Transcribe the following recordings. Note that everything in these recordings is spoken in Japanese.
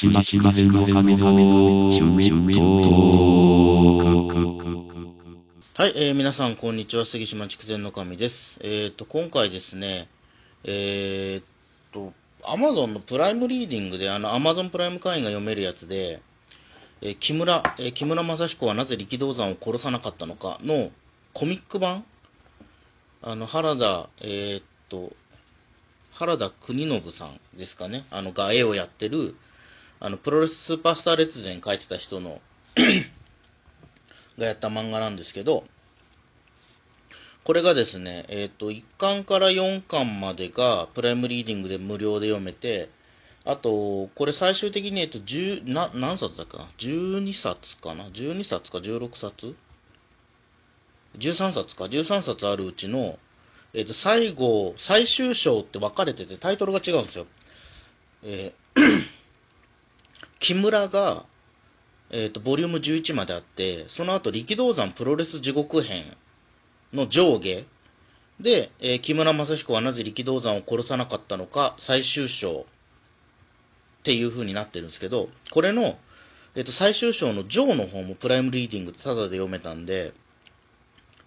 しましましの神々趣味はい、えー皆さん、こんにちは。杉島筑前の神です。えっ、と、今回ですね、えっと、アマゾンのプライムリーディングで、あの、アマゾンプライム会員が読めるやつで、えー木村、えー木村正彦はなぜ力道山を殺さなかったのかのコミック版？あの、原田、えっと、原田国信さんですかね。あの、が絵をやってる、あの、プロレススーパースター列伝書いてた人の がやった漫画なんですけど、これがですね、えっ、と、1巻から4巻までがプライムリーディングで無料で読めて、あと、これ最終的に、えっと、10な、何冊だっけな ?12 冊かな ?12 冊か？16冊 ?13 冊か ?13 冊あるうちの、えっ、と、最後、最終章って分かれてて、タイトルが違うんですよ。えー木村が、えっ、と、ボリューム11まであって、その後、力道山プロレス地獄編の上下で、えー木村正彦はなぜ力道山を殺さなかったのか、最終章っていう風になってるんですけど、これの、えっ、と、最終章の上の方もプライムリーディングでタダで読めたんで、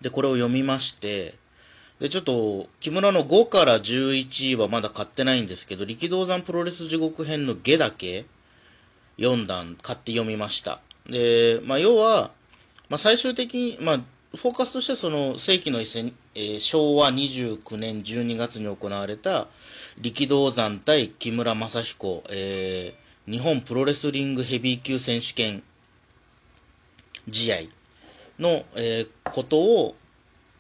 で、これを読みまして、で、ちょっと、木村の5から11はまだ買ってないんですけど、力道山プロレス地獄編の下だけ、読んだん、買って読みました。で、まあ、要は、まあ、最終的に、まあ、フォーカスとしてその世紀の一戦、えー昭和29年12月に行われた力道山対木村正彦、えー日本プロレスリングヘビー級選手権試合の、えーことを、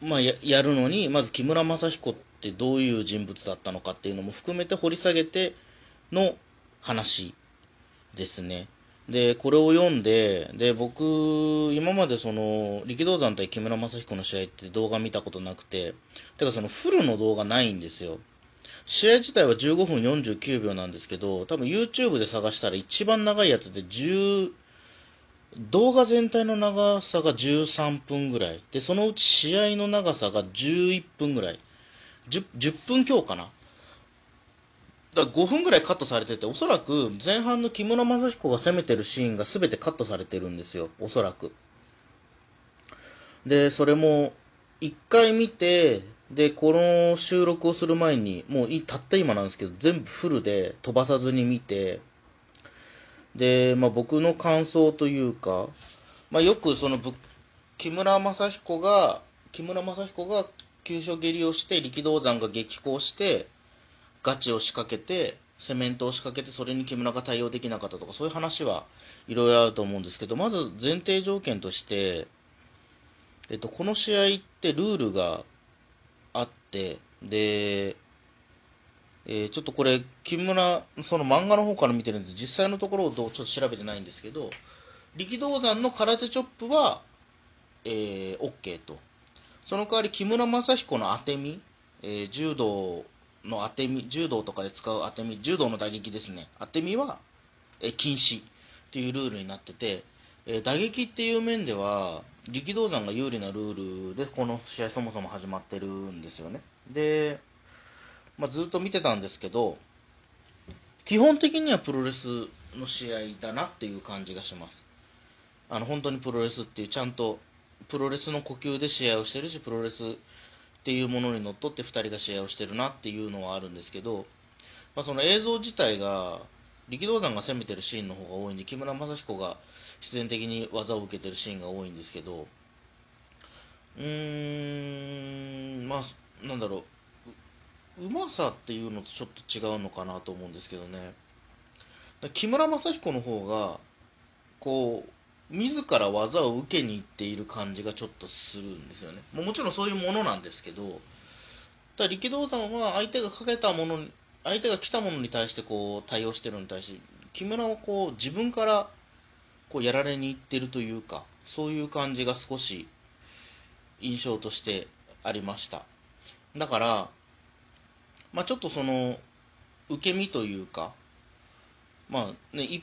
まあ、ややるのに、まず木村正彦ってどういう人物だったのかっていうのも含めて掘り下げての話ですね。で、これを読んで、で、僕、今までその、力道山対木村正彦の試合って動画見たことなくて、てかそのフルの動画ないんですよ。試合自体は15分49秒なんですけど、多分 YouTube で探したら一番長いやつで10、動画全体の長さが13分ぐらい。で、そのうち試合の長さが11分ぐらい。10, 10分強かな。だ5分ぐらいカットされてて、おそらく前半の木村正彦が攻めてるシーンが全てカットされてるんですよ、おそらく。で、それも1回見て、で、この収録をする前に、もうたった今なんですけど、全部フルで飛ばさずに見て、で、まあ僕の感想というか、まあよくその木村正彦が、木村正彦が急所蹴りをして、力道山が激高して、ガチを仕掛けて、セメントを仕掛けて、それに木村が対応できなかったとか、そういう話はいろいろあると思うんですけど、まず前提条件として、えっと、この試合ってルールがあって、で、えーちょっとこれ、木村、その漫画の方から見てるんで、実際のところをちょっと調べてないんですけど、力道山の空手チョップは、えー、OK と。その代わり木村正彦の当て身、えー柔道の当て身、柔道とかで使う当て身、柔道の打撃ですね。当て身は、え禁止っていうルールになってて、え打撃っていう面では、力道山が有利なルールで、この試合そもそも始まってるんですよね。で、まあ、ずっと見てたんですけど、基本的にはプロレスの試合だなっていう感じがします。あの、本当にプロレスっていう、ちゃんと、プロレスの呼吸で試合をしてるし、プロレスっていうものにのっとって2人が試合をしてるなっていうのはあるんですけど、まあ、その映像自体が、力道山が攻めてるシーンの方が多いんで、木村正彦が必然的に技を受けてるシーンが多いんですけど、うーん、まあ、なんだろう、うまさっていうのとちょっと違うのかなと思うんですけどね。木村正彦の方が、こう、自ら技を受けに行っている感じがちょっとするんですよね。もうもちろんそういうものなんですけど、ただ力道山は相手がかけたものに、相手が来たものに対してこう対応してるのに対して、木村はこう自分からこうやられに行ってるというか、そういう感じが少し印象としてありました。だから、まあちょっとその、受け身というか、まあね、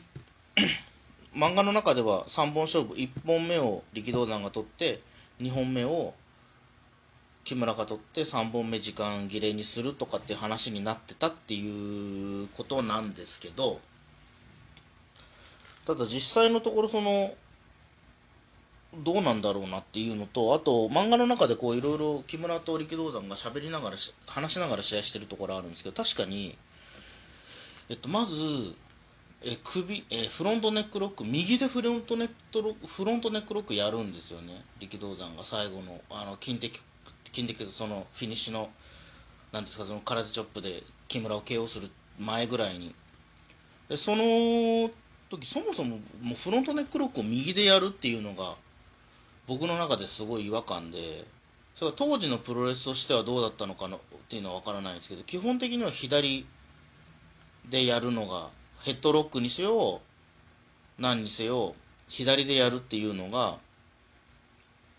漫画の中では3本勝負、1本目を力道山が取って、2本目を木村が取って3本目時間切れにするとかって話になってたっていうことなんですけど、ただ実際のところ、その、どうなんだろうなっていうのと、あと、漫画の中でこう、いろいろ木村と力道山が喋りながら、話しながら試合してるところあるんですけど、確かに、えっと、まず、え首えフロントネックロック、右でフロントネットロフロントネックロックやるんですよね、力道山が最後の、あの、金的、金的、その、フィニッシュの、なんですか、その空手チョップで木村を KO する前ぐらいに。で、その時、そもそも、もうフロントネックロックを右でやるっていうのが、僕の中ですごい違和感で、それは当時のプロレスとしてはどうだったのかのっていうのは分からないんですけど、基本的には左でやるのが、ヘッドロックにせよ、何にせよ、左でやるっていうのが、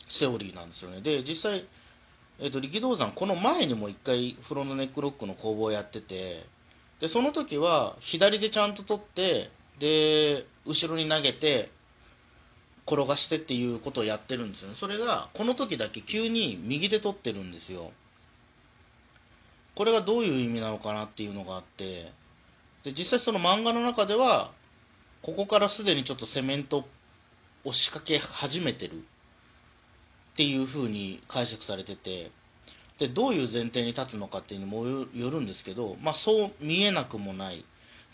セオリーなんですよね。で、実際、えっ、と、力道山、この前にも一回フロントネックロックの攻防をやってて、で、その時は左でちゃんと取って、で、後ろに投げて、転がしてっていうことをやってるんですよね。それが、この時だけ急に右で取ってるんですよ。これがどういう意味なのかなっていうのがあって、で、実際その漫画の中では、ここからすでにちょっとセメントを仕掛け始めてるっていう風に解釈されてて、で、どういう前提に立つのかっていうのもよるんですけど、まあそう見えなくもない。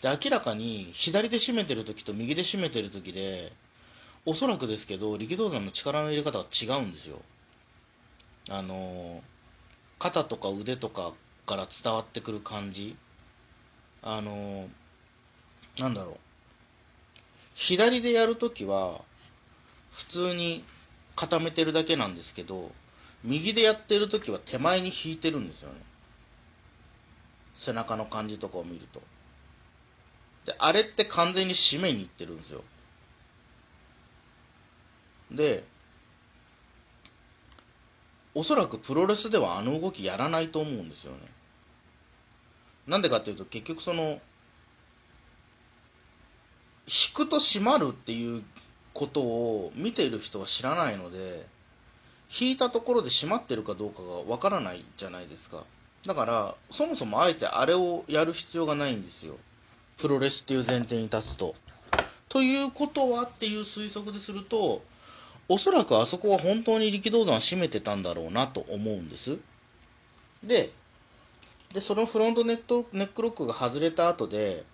で、明らかに左で締めてる時と右で締めてる時で、おそらくですけど、力道山の力の入れ方が違うんですよ。あの、肩とか腕とかから伝わってくる感じ。あの、なんだろう。左でやるときは、普通に固めてるだけなんですけど、右でやってるときは手前に引いてるんですよね。背中の感じとかを見ると。で、あれって完全に締めにいってるんですよ。で、おそらくプロレスではあの動きやらないと思うんですよね。なんでかっていうと、結局その、引くと締まるっていうことを見ている人は知らないので、引いたところで締まってるかどうかがわからないじゃないですか。だから、そもそもあえてあれをやる必要がないんですよ。プロレスっていう前提に立つと。ということはっていう推測ですると、おそらくあそこは本当に力道山は締めてたんだろうなと思うんです。で、で、そのフロントネットネックロックが外れた後で、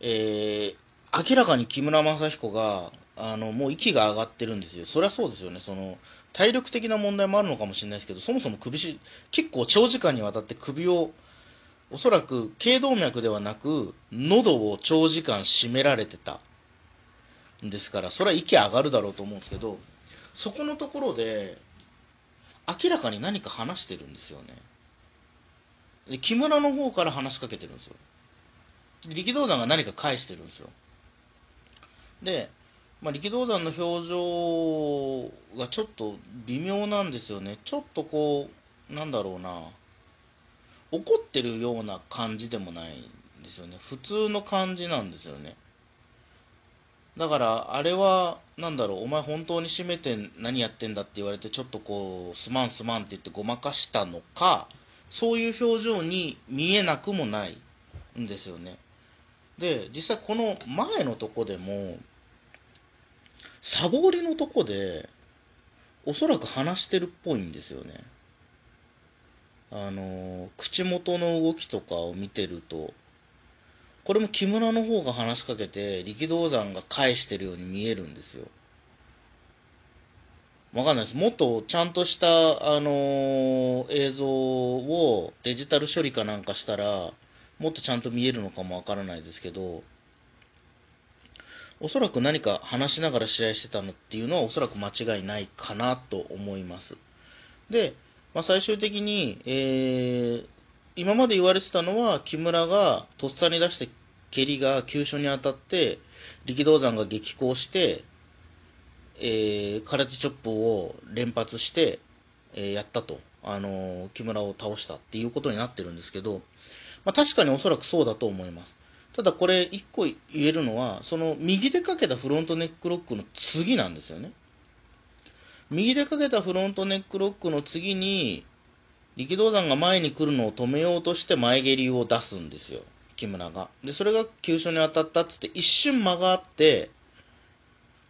えー、明らかに木村正彦が、あの、もう息が上がってるんですよ。そりゃそうですよね。その、体力的な問題もあるのかもしれないですけど、そもそも首し、結構長時間にわたって首を、おそらく頸動脈ではなく、喉を長時間締められてた。んですから、それは息上がるだろうと思うんですけど、そこのところで、明らかに何か話してるんですよね。で、木村の方から話しかけてるんですよ。力道山が何か返してるんですよ。で、まあ、力道山の表情がちょっと微妙なんですよね。ちょっとこう、なんだろうな、怒ってるような感じでもないんですよね。普通の感じなんですよね。だから、あれは、なんだろう、お前本当に閉めて何やってんだって言われて、ちょっとこう、すまんすまんって言ってごまかしたのか、そういう表情に見えなくもないんですよね。で、実際この前のとこでも、サボりのとこで、おそらく話してるっぽいんですよね。あの、口元の動きとかを見てると、これも木村の方が話しかけて、力道山が返してるように見えるんですよ。わかんないです。もっとちゃんとした、あのー、映像をデジタル処理かなんかしたら、もっとちゃんと見えるのかもわからないですけど、おそらく何か話しながら試合してたのっていうのはおそらく間違いないかなと思います。で、まあ、最終的に、えー、今まで言われてたのは、木村がとっさに出して蹴りが急所に当たって、力道山が激高して、えー、空手チョップを連発して、えー、やったと。あのー、木村を倒したっていうことになってるんですけど、まあ、確かにおそらくそうだと思います。ただこれ一個言えるのは、その右でかけたフロントネックロックの次なんですよね。右でかけたフロントネックロックの次に、力道山が前に来るのを止めようとして前蹴りを出すんですよ。木村が。で、それが急所に当たったっつって一瞬間があって、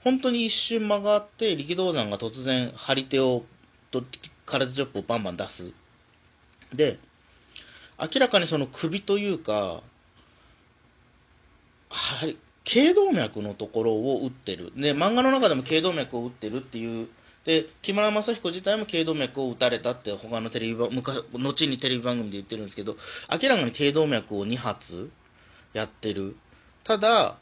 本当に一瞬間がって、力道山が突然張り手を、と空手チョップをバンバン出す。で、明らかにその首というか、はい、頸動脈のところを打ってる。で、漫画の中でも頸動脈を打ってるっていう。で、木村正彦自体も頸動脈を打たれたって他のテレビ番、昔、後にテレビ番組で言ってるんですけど、明らかに頸動脈を2発やってる。ただ、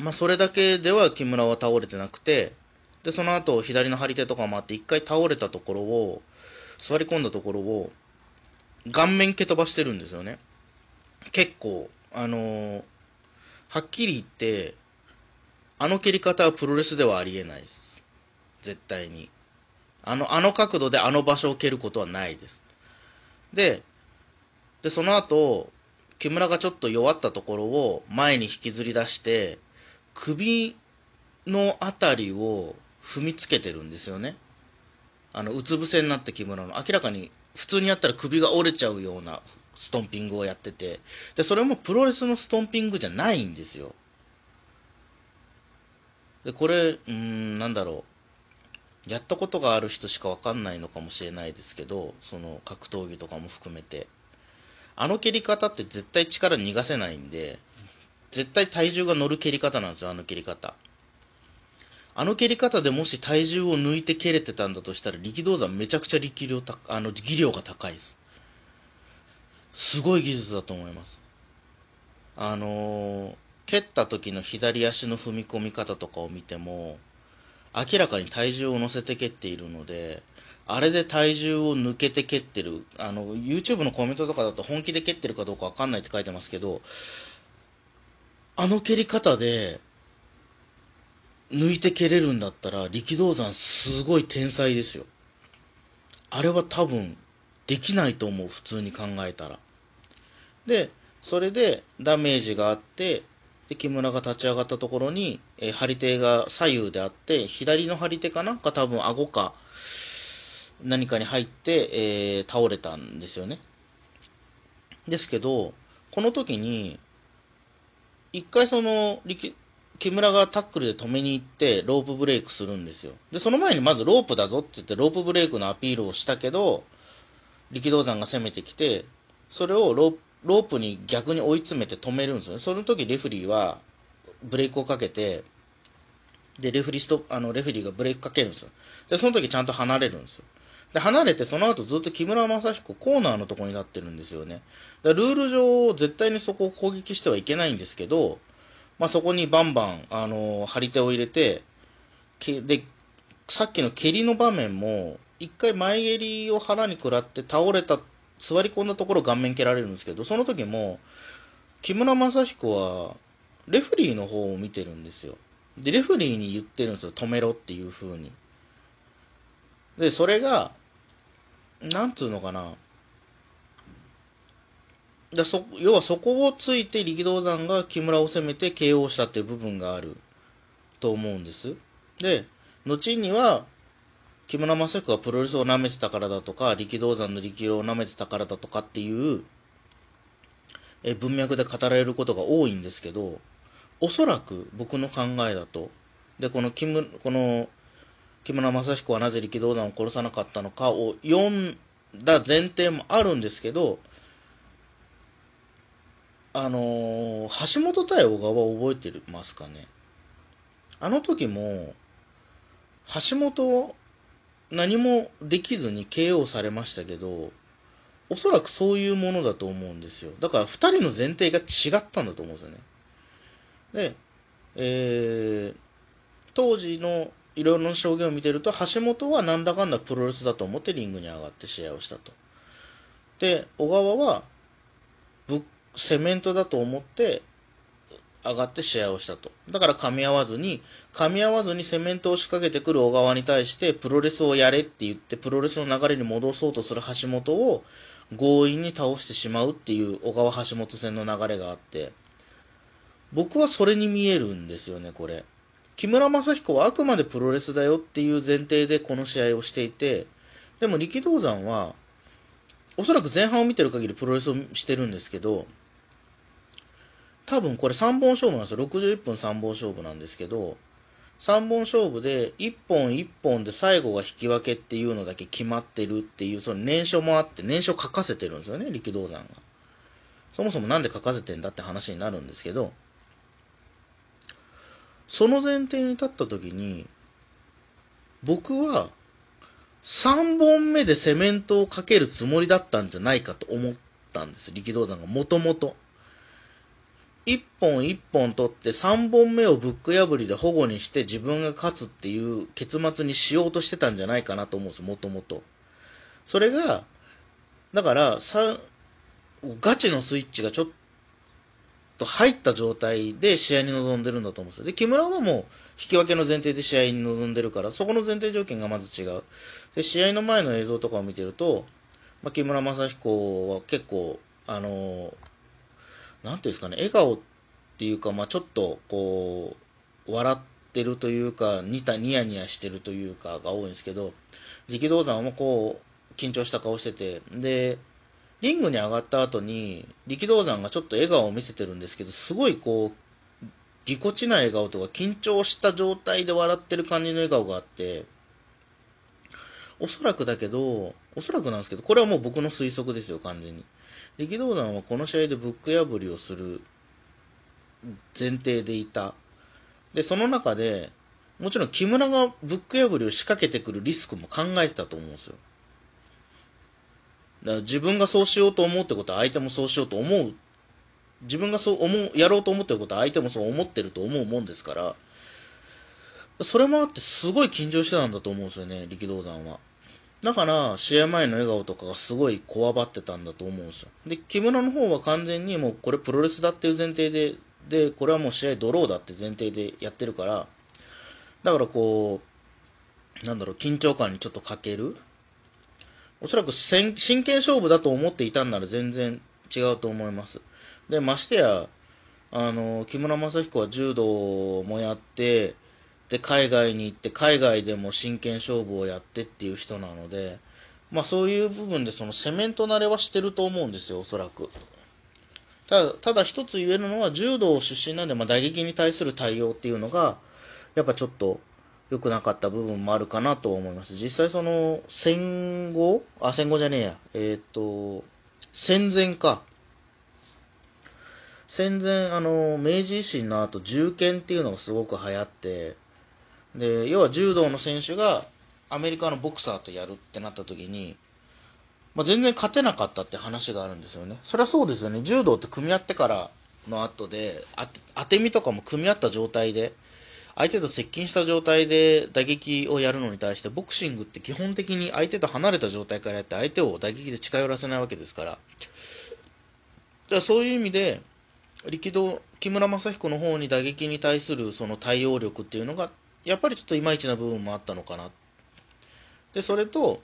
まあ、それだけでは木村は倒れてなくて、で、その後、左の張り手とかもあって、一回倒れたところを、座り込んだところを、顔面蹴飛ばしてるんですよね。結構、あのーはっきり言って、あの蹴り方はプロレスではありえないです。絶対に。あの、あの角度であの場所を蹴ることはないです。で、で、その後、木村がちょっと弱ったところを前に引きずり出して、首のあたりを踏みつけてるんですよね。あの、うつ伏せになって木村の。明らかに普通にやったら首が折れちゃうようなストンピングをやってて、で、それもプロレスのストンピングじゃないんですよ。で、これ、うん、なんだろう。やったことがある人しかわかんないのかもしれないですけど、その格闘技とかも含めて。あの蹴り方って絶対力逃がせないんで、絶対体重が乗る蹴り方なんですよ、あの蹴り方。あの蹴り方でもし体重を抜いて蹴れてたんだとしたら、力道山めちゃくちゃ力量たあの技量が高いです。すごい技術だと思います。あのー蹴った時の左足の踏み込み方とかを見ても、明らかに体重を乗せて蹴っているので、あれで体重を抜けて蹴ってる、あの、YouTube のコメントとかだと本気で蹴ってるかどうかわかんないって書いてますけど、あの蹴り方で、抜いて蹴れるんだったら、力道山すごい天才ですよ。あれは多分、できないと思う、普通に考えたら。で、それでダメージがあって、で、木村が立ち上がったところに、えー張り手が左右であって、左の張り手かな？が多分顎か何かに入って、えー倒れたんですよね。ですけど、この時に、一回その、木村がタックルで止めに行って、ロープブレイクするんですよ。で、その前にまずロープだぞって言って、ロープブレイクのアピールをしたけど、力道山が攻めてきて、それをロープに逆に追い詰めて止めるんですよね。その時レフリーはブレークをかけて、で、レフリストあの、レフリーがブレークかけるんですよ。で、その時ちゃんと離れるんですよ。で、離れて、その後ずっと木村正彦コーナーのとこになってるんですよね。だルール上、絶対にそこを攻撃してはいけないんですけど、まあ、そこにバンバン、あの、張り手を入れて、で、さっきの蹴りの場面も、一回前蹴りを腹に食らって倒れた、座り込んだところ顔面蹴られるんですけど、その時も、木村正彦は、レフリーの方を見てるんですよ。で、レフリーに言ってるんですよ。止めろっていう風に。で、それが、なんつうのかな。だそ要はそこをついて力道山が木村を攻めて KO したっていう部分があると思うんです。で、後には、木村正彦がプロレスを舐めてたからだとか、力道山の力量を舐めてたからだとかっていう、え文脈で語られることが多いんですけど、おそらく僕の考えだと、で、この木村、この、木村正彦はなぜ力道山を殺さなかったのかを読んだ前提もあるんですけど、あのー橋本対小川覚えてますかね？あの時も、橋本を何もできずに KO されましたけど、おそらくそういうものだと思うんですよ。だから二人の前提が違ったんだと思うんですよね。で、えー、当時のいろいろな証言を見てると、橋本はなんだかんだプロレスだと思ってリングに上がって試合をしたと。で、小川はぶセメントだと思って上がって試合をしたと。だから噛み合わずに、噛み合わずにセメントを仕掛けてくる小川に対して、プロレスをやれって言って、プロレスの流れに戻そうとする橋本を強引に倒してしまうっていう小川橋本戦の流れがあって、僕はそれに見えるんですよね、これ。木村正彦はあくまでプロレスだよっていう前提でこの試合をしていて、でも力道山は、おそらく前半を見てる限りプロレスをしてるんですけど、多分これ3本勝負なんですよ。61分3本勝負なんですけど、3本勝負で1本1本で最後が引き分けっていうのだけ決まってるっていう、その年書もあって、年書書かせてるんですよね、力道山が。そもそもなんで書かせてんだって話になるんですけど、その前提に立った時に、僕は3本目でセメントをかけるつもりだったんじゃないかと思ったんです、力道山がもともと。1本1本取って3本目をブック破りで保護にして自分が勝つっていう結末にしようとしてたんじゃないかなと思うんです、もともと。それが、だから、ガチのスイッチがちょっと入った状態で試合に臨んでるんだと思うんですよ。で、木村はもう引き分けの前提で試合に臨んでるから、そこの前提条件がまず違う。で、試合の前の映像とかを見てると、まあ、木村正彦は結構、あのなんていうんですかね、笑顔っていうか、まあ、ちょっと、こう、笑ってるというか、ニタニヤニヤしてるというかが多いんですけど、力道山もこう、緊張した顔してて、で、リングに上がった後に、力道山がちょっと笑顔を見せてるんですけど、すごいこう、ぎこちない笑顔とか、緊張した状態で笑ってる感じの笑顔があって、おそらくだけど、おそらくなんですけど、これはもう僕の推測ですよ、完全に。力道山はこの試合でブック破りをする前提でいた。で、その中で、もちろん木村がブック破りを仕掛けてくるリスクも考えてたと思うんですよ。だから自分がそうしようと思うってことは相手もそうしようと思う。自分がそう思う、やろうと思ってることは相手もそう思ってると思うもんですから、それもあってすごい緊張してたんだと思うんですよね、力道山は。だから、試合前の笑顔とかがすごいこわばってたんだと思うんですよ。で、木村の方は完全にもうこれプロレスだっていう前提で、で、これはもう試合ドローだって前提でやってるから、だからこう、なんだろう、緊張感にちょっと欠ける。おそらく真剣勝負だと思っていたんなら全然違うと思います。で、ましてや、あの、木村正彦は柔道もやって、で、海外に行って、海外でも真剣勝負をやってっていう人なので、まあそういう部分でそのセメント慣れはしてると思うんですよ、おそらく。ただ、ただ一つ言えるのは、柔道出身なんで、まあ打撃に対する対応っていうのが、やっぱちょっと良くなかった部分もあるかなと思います。実際その、戦後？あ、戦後じゃねえや。えっ、ー、と、戦前か。戦前、あの、明治維新の後、銃剣っていうのがすごく流行って、で、要は柔道の選手がアメリカのボクサーとやるってなった時に、まあ、全然勝てなかったって話があるんですよね。そりゃそうですよね。柔道って組み合ってからの後で、当て身とかも組み合った状態で、相手と接近した状態で打撃をやるのに対して、ボクシングって基本的に相手と離れた状態からやって、相手を打撃で近寄らせないわけですから。だからそういう意味で、力道、木村正彦の方に打撃に対するその対応力っていうのがやっぱりちょっといまいちな部分もあったのかな。で、それと、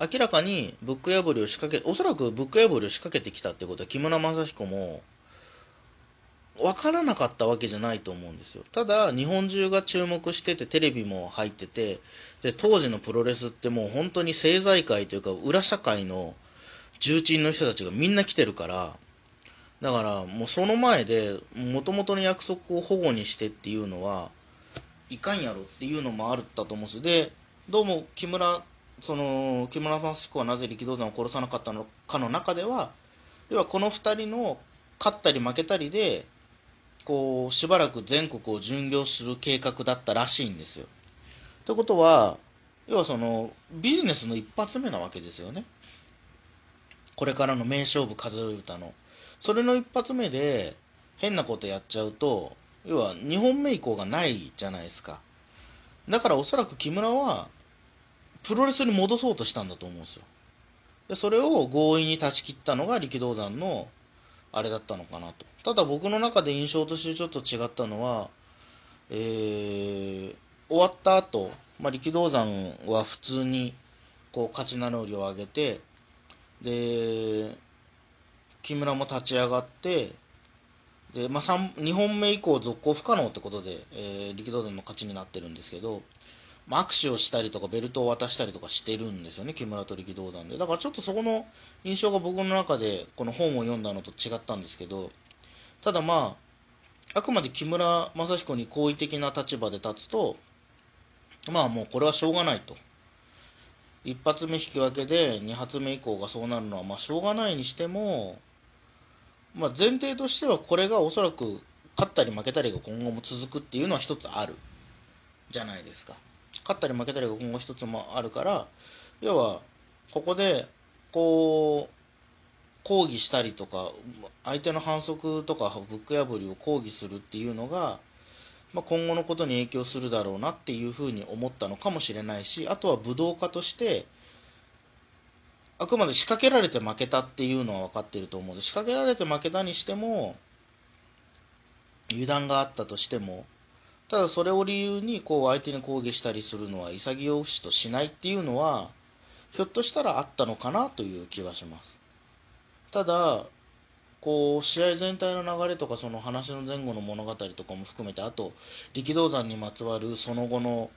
明らかにブック破りを仕掛け、おそらくブック破りを仕掛けてきたってことは、木村正彦も、分からなかったわけじゃないと思うんですよ。ただ、日本中が注目してて、テレビも入ってて、で、当時のプロレスってもう本当に政財界というか、裏社会の重鎮の人たちがみんな来てるから、だから、もうその前で、もともとの約束を保護にしてっていうのは、いかんやろっていうのもあったと思うんです。で、どうも木村、その、木村正彦はなぜ力道山を殺さなかったのかの中では、要はこの2人の勝ったり負けたりで、こう、しばらく全国を巡業する計画だったらしいんですよ。ということは、要はその、ビジネスの一発目なわけですよね。これからの名勝負数え歌の。それの一発目で変なことやっちゃうと、要は2本目以降がないじゃないですか。だからおそらく木村は、プロレスに戻そうとしたんだと思うんですよ。でそれを強引に断ち切ったのが力道山のあれだったのかなと。ただ僕の中で印象としてちょっと違ったのは、えー、終わった後、まあ、力道山は普通にこう勝ち名乗りを上げて、で、木村も立ち上がって、でまあ、2本目以降続行不可能ってことで、えー、力道山の勝ちになってるんですけど、握手をしたりとかベルトを渡したりとかしてるんですよね、木村と力道山で。だからちょっとそこの印象が僕の中でこの本を読んだのと違ったんですけど、ただまあ、あくまで木村正彦に好意的な立場で立つと、まあもうこれはしょうがないと。一発目引き分けで二発目以降がそうなるのはまあしょうがないにしても、まあ、前提としてはこれがおそらく勝ったり負けたりが今後も続くっていうのは一つあるじゃないですか。勝ったり負けたりが今後一つもあるから、要はここでこう抗議したりとか、相手の反則とかブック破りを抗議するっていうのが、まあ、今後のことに影響するだろうなっていうふうに思ったのかもしれないし、あとは武道家として、あくまで仕掛けられて負けたっていうのは分かってると思うので、仕掛けられて負けたにしても、油断があったとしても、ただそれを理由にこう相手に抗議したりするのは潔しとしないっていうのは、ひょっとしたらあったのかなという気はします。ただ、こう試合全体の流れとかその話の前後の物語とかも含めてあと力道山にまつわるその後の、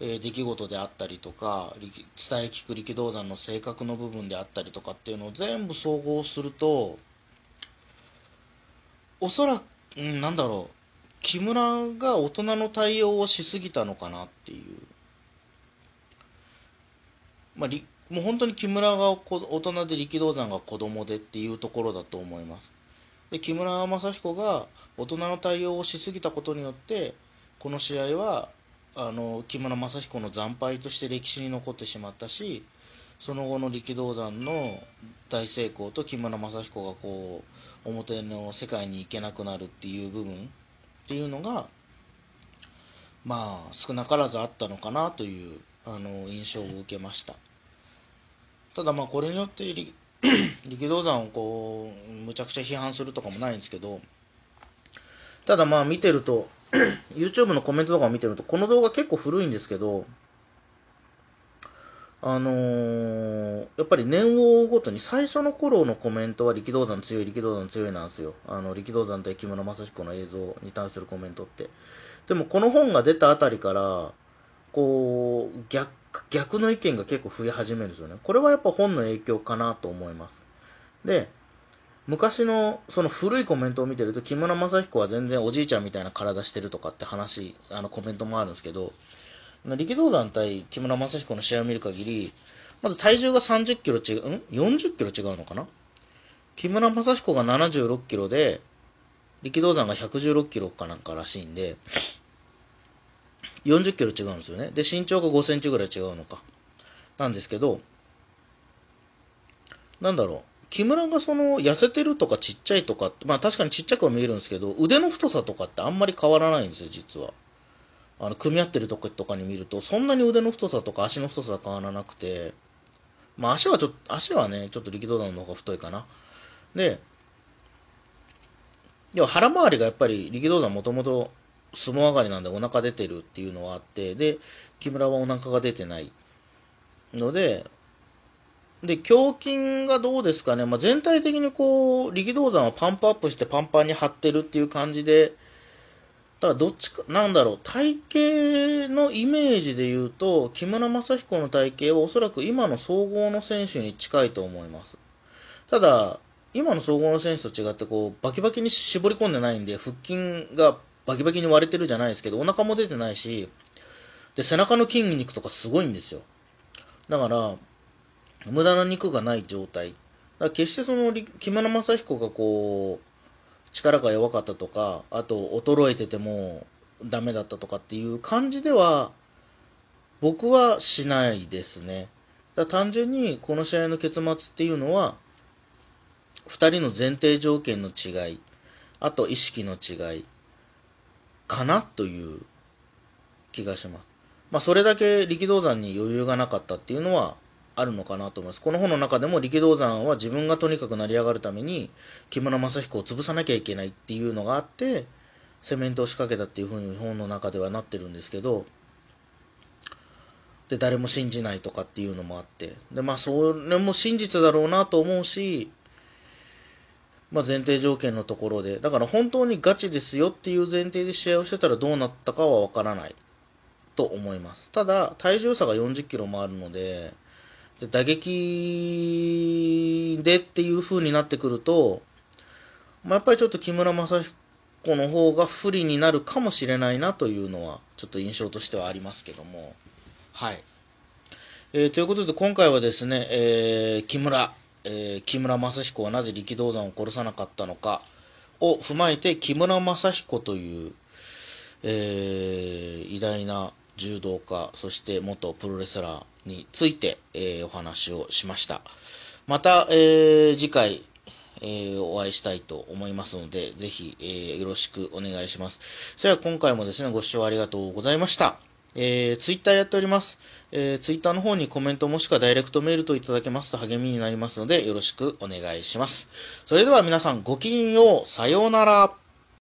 え、出来事であったりとか伝え聞く力道山の性格の部分であったりとかっていうのを全部総合するとおそらく、うん、なんだろう木村が大人の対応をしすぎたのかなっていう。まあ、もう本当に木村が大人で力道山が子供でっていうところだと思います。で木村正彦が大人の対応をしすぎたことによってこの試合はあの木村正彦の惨敗として歴史に残ってしまったしその後の力道山の大成功と木村正彦がこう表の世界に行けなくなるっていう部分っていうのがまあ少なからずあったのかなというあの印象を受けました。ただまあこれによって 力道山をこうむちゃくちゃ批判するとかもないんですけどただまあ見てると YouTube のコメントとかを見てるとこの動画結構古いんですけどあのー、やっぱり年を追うごとに最初の頃のコメントは力道山強い、力道山強いなんですよ。あの力道山対木村正彦の映像に対するコメントって。でもこの本が出たあたりから、こう、逆、逆の意見が結構増え始めるんですよね。これはやっぱ本の影響かなと思います。で、昔のその古いコメントを見てると、木村正彦は全然おじいちゃんみたいな体してるとかって話、あのコメントもあるんですけど、力道山対木村正彦の試合を見る限り、まず体重が30キロ違う、ん ?40 キロ違うのかな？木村正彦が76キロで、力道山が116キロかなんからしいんで、40キロ違うんですよね。で、身長が5センチぐらい違うのか。なんですけど、なんだろう。木村がその痩せてるとかちっちゃいとかまあ確かにちっちゃくは見えるんですけど、腕の太さとかってあんまり変わらないんですよ、実は。あの、組み合ってるとことかに見ると、そんなに腕の太さとか足の太さは変わらなくて、まあ足はちょっと、足はね、ちょっと力道山の方が太いかな。で、要は腹回りがやっぱり力道山もともと相撲上がりなんでお腹出てるっていうのはあって、で、木村はお腹が出てないので、で、胸筋がどうですかね、まあ、全体的にこう、力道山はパンプアップしてパンパンに張ってるっていう感じで、だからどっちか、なんだろう、体型のイメージで言うと、木村正彦の体型はおそらく今の総合の選手に近いと思います。ただ、今の総合の選手と違って、こう、バキバキに絞り込んでないんで、腹筋がバキバキに割れてるじゃないですけど、お腹も出てないし、で、背中の筋肉とかすごいんですよ。だから、無駄な肉がない状態。だから決してその、木村正彦がこう、力が弱かったとか、あと衰えててもダメだったとかっていう感じでは、僕はしないですね。だ単純にこの試合の結末っていうのは、2人の前提条件の違い、あと意識の違い、かなという気がします。まあ、それだけ力道山に余裕がなかったっていうのはあるのかなと思います。この本の中でも力道山は自分がとにかく成り上がるために木村正彦を潰さなきゃいけないっていうのがあって、セメントを仕掛けたっていうふうに本の中ではなってるんですけど、で、誰も信じないとかっていうのもあって、で、まあ、それも真実だろうなと思うし、まあ、前提条件のところで、だから本当にガチですよっていう前提で試合をしてたらどうなったかはわからないと思います。ただ、体重差が40キロもあるので、で打撃でっていう風になってくると、まあ、やっぱりちょっと木村正彦の方が不利になるかもしれないなというのは、ちょっと印象としてはありますけども。はい。えー、ということで、今回はですね、えー、木村、えー、木村正彦はなぜ力道山を殺さなかったのかを踏まえて、木村正彦という、えー、偉大な柔道家、そして元プロレスラーについて、えー、お話をしました。また、えー、次回、えー、お会いしたいと思いますので、ぜひ、えー、よろしくお願いします。それでは今回もですね、ご視聴ありがとうございました。えー、ツイッターやっております。えー、ツイッターの方にコメントもしくはダイレクトメールといただけますと励みになりますので、よろしくお願いします。それでは皆さんごきげんよう。さようなら。